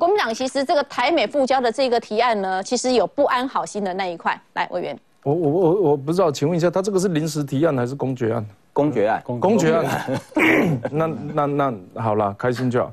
国民党其实这个台美复交的这个提案呢，其实有不安好心的那一块。来，委员，我我我我不知道，请问一下，他这个是临时提案还是公决案？公决案，公决案。那那那好了，开心就好。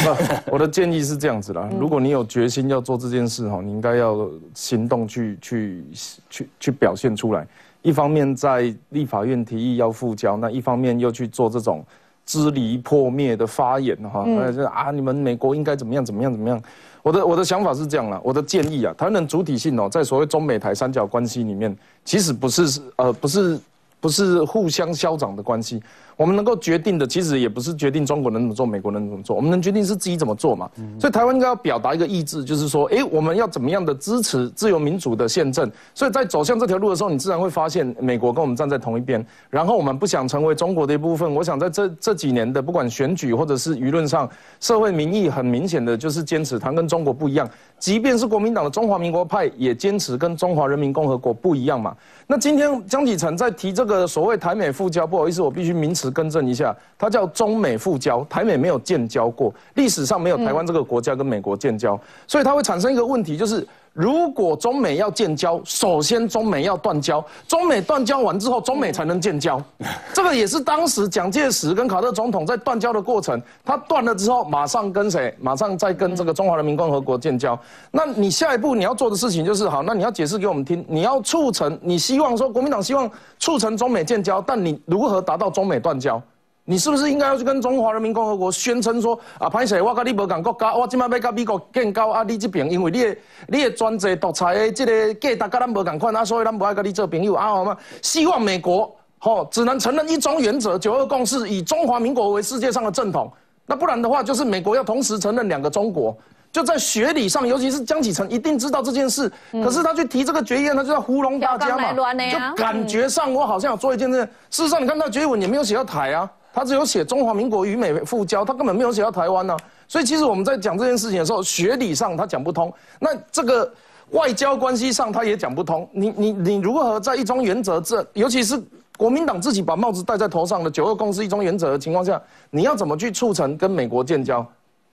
我的建议是这样子啦，如果你有决心要做这件事哈，你应该要行动去去去去表现出来。一方面在立法院提议要复交，那一方面又去做这种支离破灭的发言哈，就啊你们美国应该怎么样怎么样怎么样。我的我的想法是这样了，我的建议啊，台湾人主体性哦，在所谓中美台三角关系里面，其实不是呃不是。不是互相消长的关系，我们能够决定的其实也不是决定中国能怎么做，美国能怎么做，我们能决定是自己怎么做嘛。所以台湾应该要表达一个意志，就是说，哎，我们要怎么样的支持自由民主的宪政。所以在走向这条路的时候，你自然会发现美国跟我们站在同一边。然后我们不想成为中国的一部分。我想在这这几年的不管选举或者是舆论上，社会民意很明显的就是坚持，它跟中国不一样。即便是国民党的中华民国派也坚持跟中华人民共和国不一样嘛。那今天江启臣在提这个这个所谓台美复交，不好意思，我必须名词更正一下，它叫中美复交，台美没有建交过，历史上没有台湾这个国家跟美国建交，所以它会产生一个问题，就是。如果中美要建交，首先中美要断交，中美断交完之后，中美才能建交。这个也是当时蒋介石跟卡特总统在断交的过程，他断了之后，马上跟谁？马上再跟这个中华人民共和国建交。那你下一步你要做的事情就是好，那你要解释给我们听，你要促成，你希望说国民党希望促成中美建交，但你如何达到中美断交？你是不是应该要去跟中华人民共和国宣称说啊，潘石，我跟你无共国家，我今麦要跟美国建交啊？你这边因为你的你的专制独裁的这个价值跟咱无共款啊，所以咱不爱跟你做朋友啊？好吗？希望美国吼只能承认一中原则、九二共识，以中华民国为世界上的正统。那不然的话，就是美国要同时承认两个中国。就在学理上，尤其是江启臣一定知道这件事，可是他去提这个决议案，他就在糊弄大家嘛。就感觉上我好像有做一件事，事实上你看到决议文也没有写到台啊。他只有写中华民国与美复交，他根本没有写到台湾呢。所以其实我们在讲这件事情的时候，学理上他讲不通，那这个外交关系上他也讲不通。你你你如何在一中原则这，尤其是国民党自己把帽子戴在头上的九二共识一中原则的情况下，你要怎么去促成跟美国建交，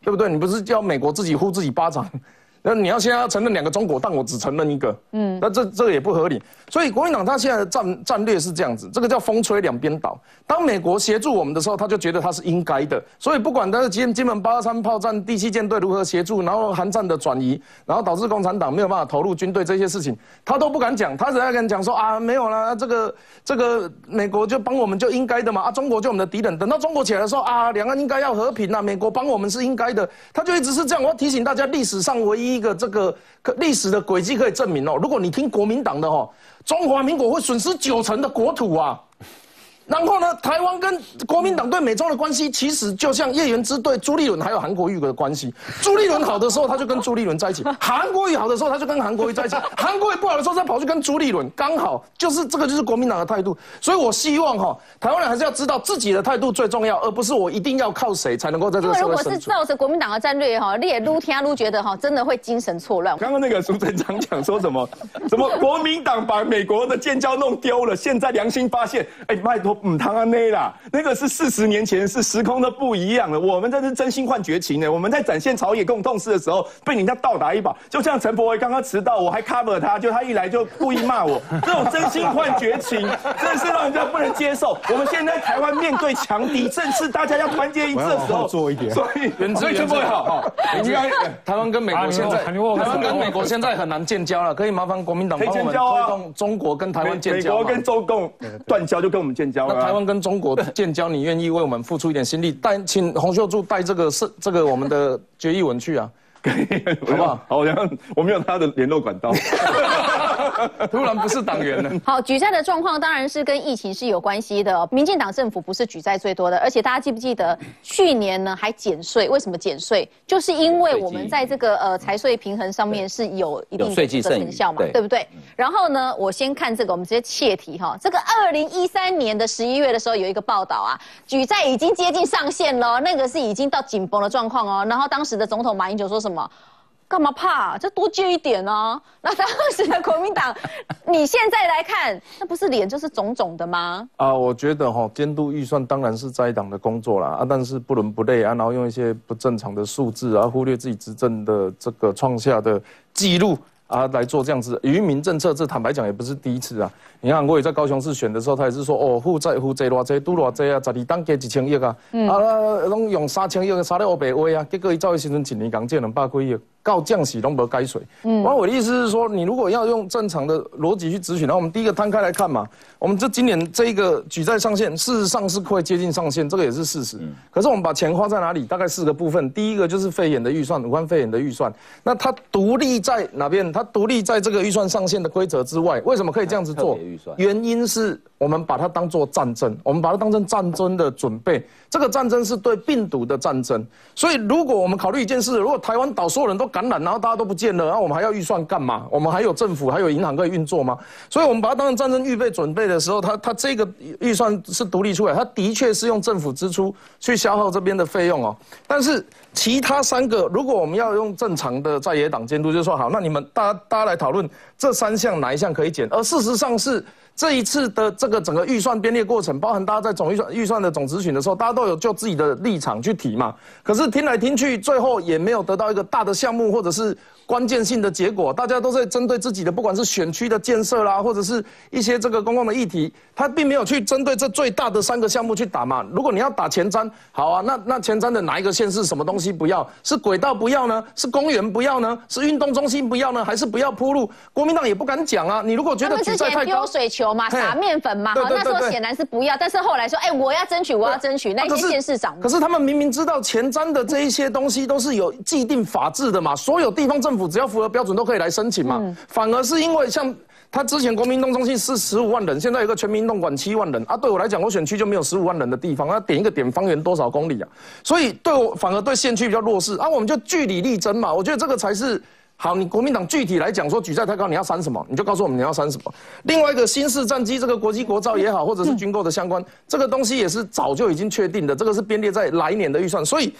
对不对？你不是叫美国自己呼自己巴掌？那你要现在要承认两个中国，但我只承认一个，嗯，那这这个也不合理。所以国民党他现在的战战略是这样子，这个叫风吹两边倒。当美国协助我们的时候，他就觉得他是应该的。所以不管他是金金门八二三炮战第七舰队如何协助，然后韩战的转移，然后导致共产党没有办法投入军队这些事情，他都不敢讲。他只在跟讲说啊，没有啦，这个这个美国就帮我们就应该的嘛，啊，中国就我们的敌人。等到中国起来的时候啊，两岸应该要和平啊，美国帮我们是应该的。他就一直是这样。我要提醒大家，历史上唯一。一个这个历史的轨迹可以证明哦，如果你听国民党的哦，中华民国会损失九成的国土啊。然后呢，台湾跟国民党对美中的关系，其实就像叶元之对朱立伦还有韩国瑜的关系。朱立伦好的时候，他就跟朱立伦在一起；韩国瑜好的时候，他就跟韩国瑜在一起；韩国瑜不好的时候，他跑去跟朱立伦。刚好就是这个，就是国民党的态度。所以我希望哈，台湾人还是要知道自己的态度最重要，而不是我一定要靠谁才能够在这个社会生存。如果是照着国民党的战略哈，你也撸天撸觉得哈，真的会精神错乱。刚刚那个苏镇长讲说什么？什么国民党把美国的建交弄丢了，现在良心发现，哎，拜托，嗯，唐安内。那个是四十年前，是时空的不一样了。我们这是真心换绝情呢。我们在展现朝野共痛事的时候，被人家倒打一把。就像陈柏惟刚刚迟到，我还 cover 他，就他一来就故意骂我。这种真心换绝情，真的是让人家不能接受。我们现在台湾面对强敌，正是大家要团结一致的时候。做一点，所以所以陈柏惟好哈。应该台湾跟美国现在，台湾跟美国现在很难建交了。可以麻烦国民党帮我们推动中国跟台湾建交。美国跟中共断交就跟我们建交了。那台湾跟中国 建交，你愿意为我们付出一点心力，带请洪秀柱带这个是 这个我们的决议文去啊，好不好？好像我没有他的联络管道。突然不是党员了。好，举债的状况当然是跟疫情是有关系的。民进党政府不是举债最多的，而且大家记不记得去年呢还减税？为什么减税？就是因为我们在这个呃财税平衡上面是有一定的成效嘛，对不对？然后呢，我先看这个，我们直接切题哈。这个二零一三年的十一月的时候有一个报道啊，举债已经接近上限了，那个是已经到紧绷的状况哦。然后当时的总统马英九说什么？干嘛怕？这多借一点啊！那当时的国民党，你现在来看，那不是脸就是肿肿的吗？啊，我觉得哈，监督预算当然是在党的工作啦，啊，但是不伦不类啊，然后用一些不正常的数字啊，忽略自己执政的这个创下的记录啊，来做这样子愚民政策，这坦白讲也不是第一次啊。你看，我也在高雄市选的时候，他也是说，哦，负债负债偌济，拄偌济啊，十二档加一千亿啊，啊，拢用三千亿杀咧乌白话啊，结果伊走的时阵一年刚借两百几亿，到降息拢无改水。嗯，然后我的意思是说，你如果要用正常的逻辑去咨询，然后我们第一个摊开来看嘛，我们这今年这一个举债上限，事实上是会接近上限，这个也是事实。可是我们把钱花在哪里？大概四个部分，第一个就是肺炎的预算，武汉肺炎的预算，那它独立在哪边？它独立在这个预算上限的规则之外，为什么可以这样子做？原因是我们把它当做战争，我们把它当成战争的准备。这个战争是对病毒的战争，所以如果我们考虑一件事，如果台湾岛所有人都感染，然后大家都不见了，然后我们还要预算干嘛？我们还有政府，还有银行可以运作吗？所以我们把它当成战争预备准备的时候，它它这个预算是独立出来，它的确是用政府支出去消耗这边的费用哦。但是其他三个，如果我们要用正常的在野党监督，就说好，那你们大家大家来讨论这三项哪一项可以减？而事实上是。这一次的这个整个预算编列过程，包含大家在总预算预算的总咨询的时候，大家都有就自己的立场去提嘛。可是听来听去，最后也没有得到一个大的项目或者是关键性的结果。大家都在针对自己的，不管是选区的建设啦，或者是一些这个公共的议题，他并没有去针对这最大的三个项目去打嘛。如果你要打前瞻，好啊，那那前瞻的哪一个县是什么东西不要？是轨道不要呢？是公园不要呢？是运动中心不要呢？还是不要铺路？国民党也不敢讲啊。你如果觉得举债太高，水球。嘛，撒面粉嘛，好，那时候显然是不要，但是后来说，哎，我要争取，我要争取那些县市长。可是他们明明知道前瞻的这一些东西都是有既定法制的嘛，所有地方政府只要符合标准都可以来申请嘛。反而是因为像他之前国民运动中心是十五万人，现在有个全民运动馆七万人啊，对我来讲，我选区就没有十五万人的地方，那点一个点方圆多少公里啊？所以对我反而对县区比较弱势啊，我们就据理力争嘛，我觉得这个才是。好，你国民党具体来讲说举债太高，你要删什么？你就告诉我们你要删什么。另外一个新式战机，这个国际国造也好，或者是军购的相关，这个东西也是早就已经确定的，这个是编列在来年的预算。所以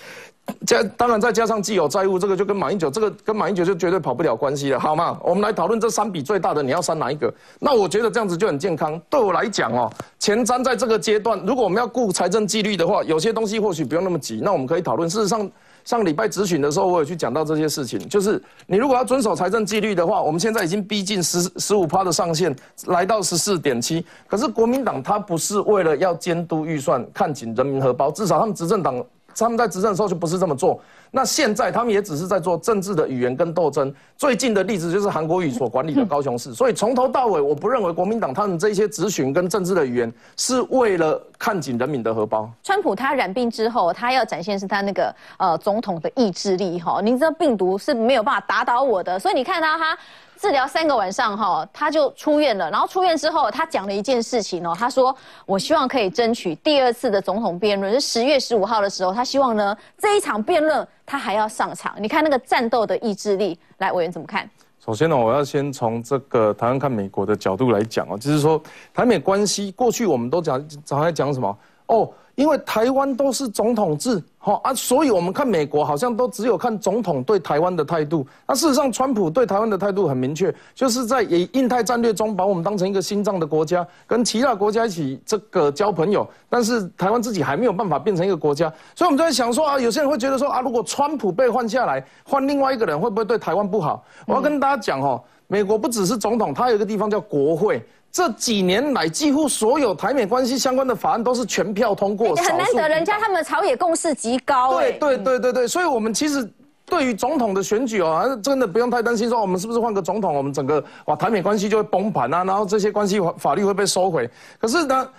加当然再加上既有债务，这个就跟马英九这个跟马英九就绝对跑不了关系了，好吗？我们来讨论这三笔最大的，你要删哪一个？那我觉得这样子就很健康。对我来讲哦，前瞻在这个阶段，如果我们要顾财政纪律的话，有些东西或许不用那么急，那我们可以讨论。事实上。上礼拜咨询的时候，我有去讲到这些事情，就是你如果要遵守财政纪律的话，我们现在已经逼近十十五趴的上限，来到十四点七。可是国民党他不是为了要监督预算、看紧人民荷包，至少他们执政党他们在执政的时候就不是这么做。那现在他们也只是在做政治的语言跟斗争。最近的例子就是韩国瑜所管理的高雄市。所以从头到尾，我不认为国民党他们这些咨询跟政治的语言是为了看紧人民的荷包。川普他染病之后，他要展现是他那个呃总统的意志力哈。您知道病毒是没有办法打倒我的，所以你看到他。治疗三个晚上哈，他就出院了。然后出院之后，他讲了一件事情哦，他说：“我希望可以争取第二次的总统辩论，是十月十五号的时候，他希望呢这一场辩论他还要上场。你看那个战斗的意志力，来委员怎么看？首先呢，我要先从这个台湾看美国的角度来讲哦，就是说台美关系过去我们都讲常在讲什么哦。因为台湾都是总统制，好啊，所以我们看美国好像都只有看总统对台湾的态度。那事实上，川普对台湾的态度很明确，就是在以印太战略中把我们当成一个心脏的国家，跟其他国家一起这个交朋友。但是台湾自己还没有办法变成一个国家，所以我们在想说啊，有些人会觉得说啊，如果川普被换下来，换另外一个人会不会对台湾不好？我要跟大家讲哦，美国不只是总统，它有一个地方叫国会。这几年来，几乎所有台美关系相关的法案都是全票通过，很难得，人家他们朝野共识极高。对对对对对，所以我们其实对于总统的选举哦，真的不用太担心，说我们是不是换个总统，我们整个哇台美关系就会崩盘啊，然后这些关系法法律会被收回。可是呢，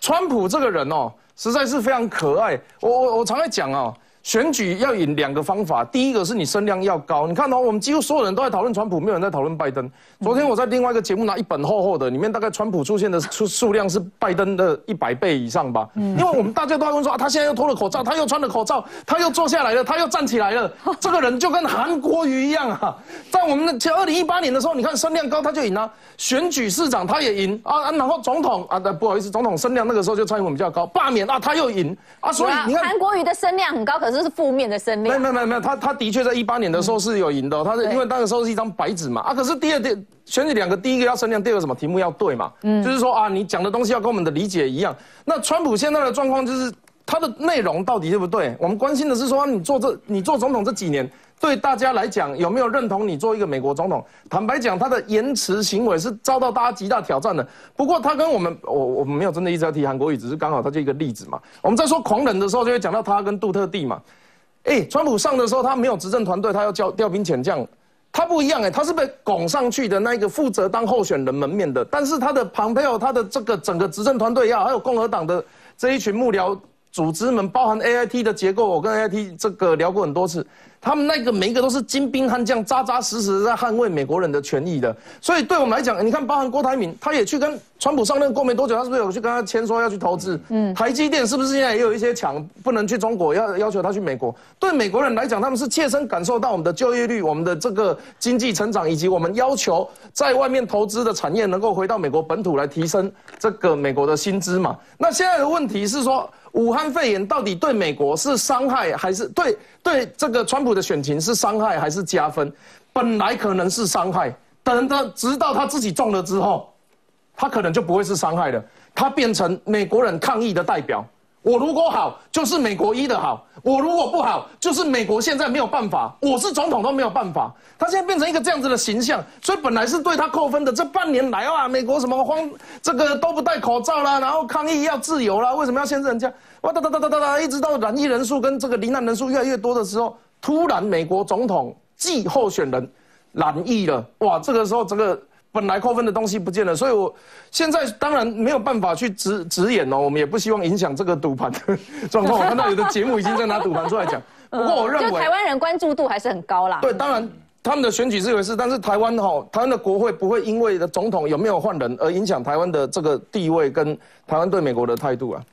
川普这个人哦，实在是非常可爱。我我我常在讲哦。选举要引两个方法，第一个是你声量要高。你看到我们几乎所有人都在讨论川普，没有人在讨论拜登。昨天我在另外一个节目拿一本厚厚的，里面大概川普出现的数数量是拜登的一百倍以上吧。因为我们大家都在问说啊，他现在又脱了口罩，他又穿了口罩，他又坐下来了，他又站起来了，这个人就跟韩国瑜一样啊。在我们的前二零一八年的时候，你看声量高他就赢了，选举市长他也赢啊，然后总统啊，不好意思，总统声量那个时候就蔡英文比较高，罢免啊他又赢啊，所以你看韩国瑜的声量很高，可是。这是负面的声量。没有没有没有，他他的确在一八年的时候是有赢的，他是因为那个时候是一张白纸嘛啊，可是第二点选举两个，第一个要声量，第二个什么题目要对嘛，嗯，就是说啊，你讲的东西要跟我们的理解一样。那川普现在的状况就是他的内容到底对不对？我们关心的是说你做这你做总统这几年。对大家来讲，有没有认同你做一个美国总统？坦白讲，他的言辞行为是遭到大家极大挑战的。不过他跟我们，我我们没有真的一直要提韩国语，只是刚好他就一个例子嘛。我们在说狂人的时候，就会讲到他跟杜特地嘛。哎，川普上的时候，他没有执政团队，他要调调兵遣将，他不一样哎，他是被拱上去的那一个负责当候选人门面的。但是他的庞佩奥，他的这个整个执政团队要，还有共和党的这一群幕僚组织们，包含 A I T 的结构，我跟 A I T 这个聊过很多次。他们那个每一个都是精兵悍将，扎扎实实在捍卫美国人的权益的。所以对我们来讲，你看，包含郭台铭，他也去跟川普上任过没多久，他是不是有去跟他签说要去投资？嗯，台积电是不是现在也有一些抢，不能去中国，要要求他去美国？对美国人来讲，他们是切身感受到我们的就业率、我们的这个经济成长，以及我们要求在外面投资的产业能够回到美国本土来提升这个美国的薪资嘛？那现在的问题是说。武汉肺炎到底对美国是伤害还是对对这个川普的选情是伤害还是加分？本来可能是伤害，等到直到他自己中了之后，他可能就不会是伤害了，他变成美国人抗议的代表。我如果好，就是美国一的好；我如果不好，就是美国现在没有办法。我是总统都没有办法。他现在变成一个这样子的形象，所以本来是对他扣分的。这半年来啊，美国什么慌，这个都不戴口罩啦，然后抗议要自由啦，为什么要限制人家？哇哒哒哒哒哒哒，一直到染疫人数跟这个罹难人数越来越多的时候，突然美国总统继候选人染疫了，哇，这个时候这个。本来扣分的东西不见了，所以我现在当然没有办法去直直演哦，我们也不希望影响这个赌盘的 状况。我看到有的节目已经在拿赌盘出来讲，不过我认为，就台湾人关注度还是很高啦。对，当然他们的选举是一回事，但是台湾哈，台湾的国会不会因为的总统有没有换人而影响台湾的这个地位跟台湾对美国的态度啊。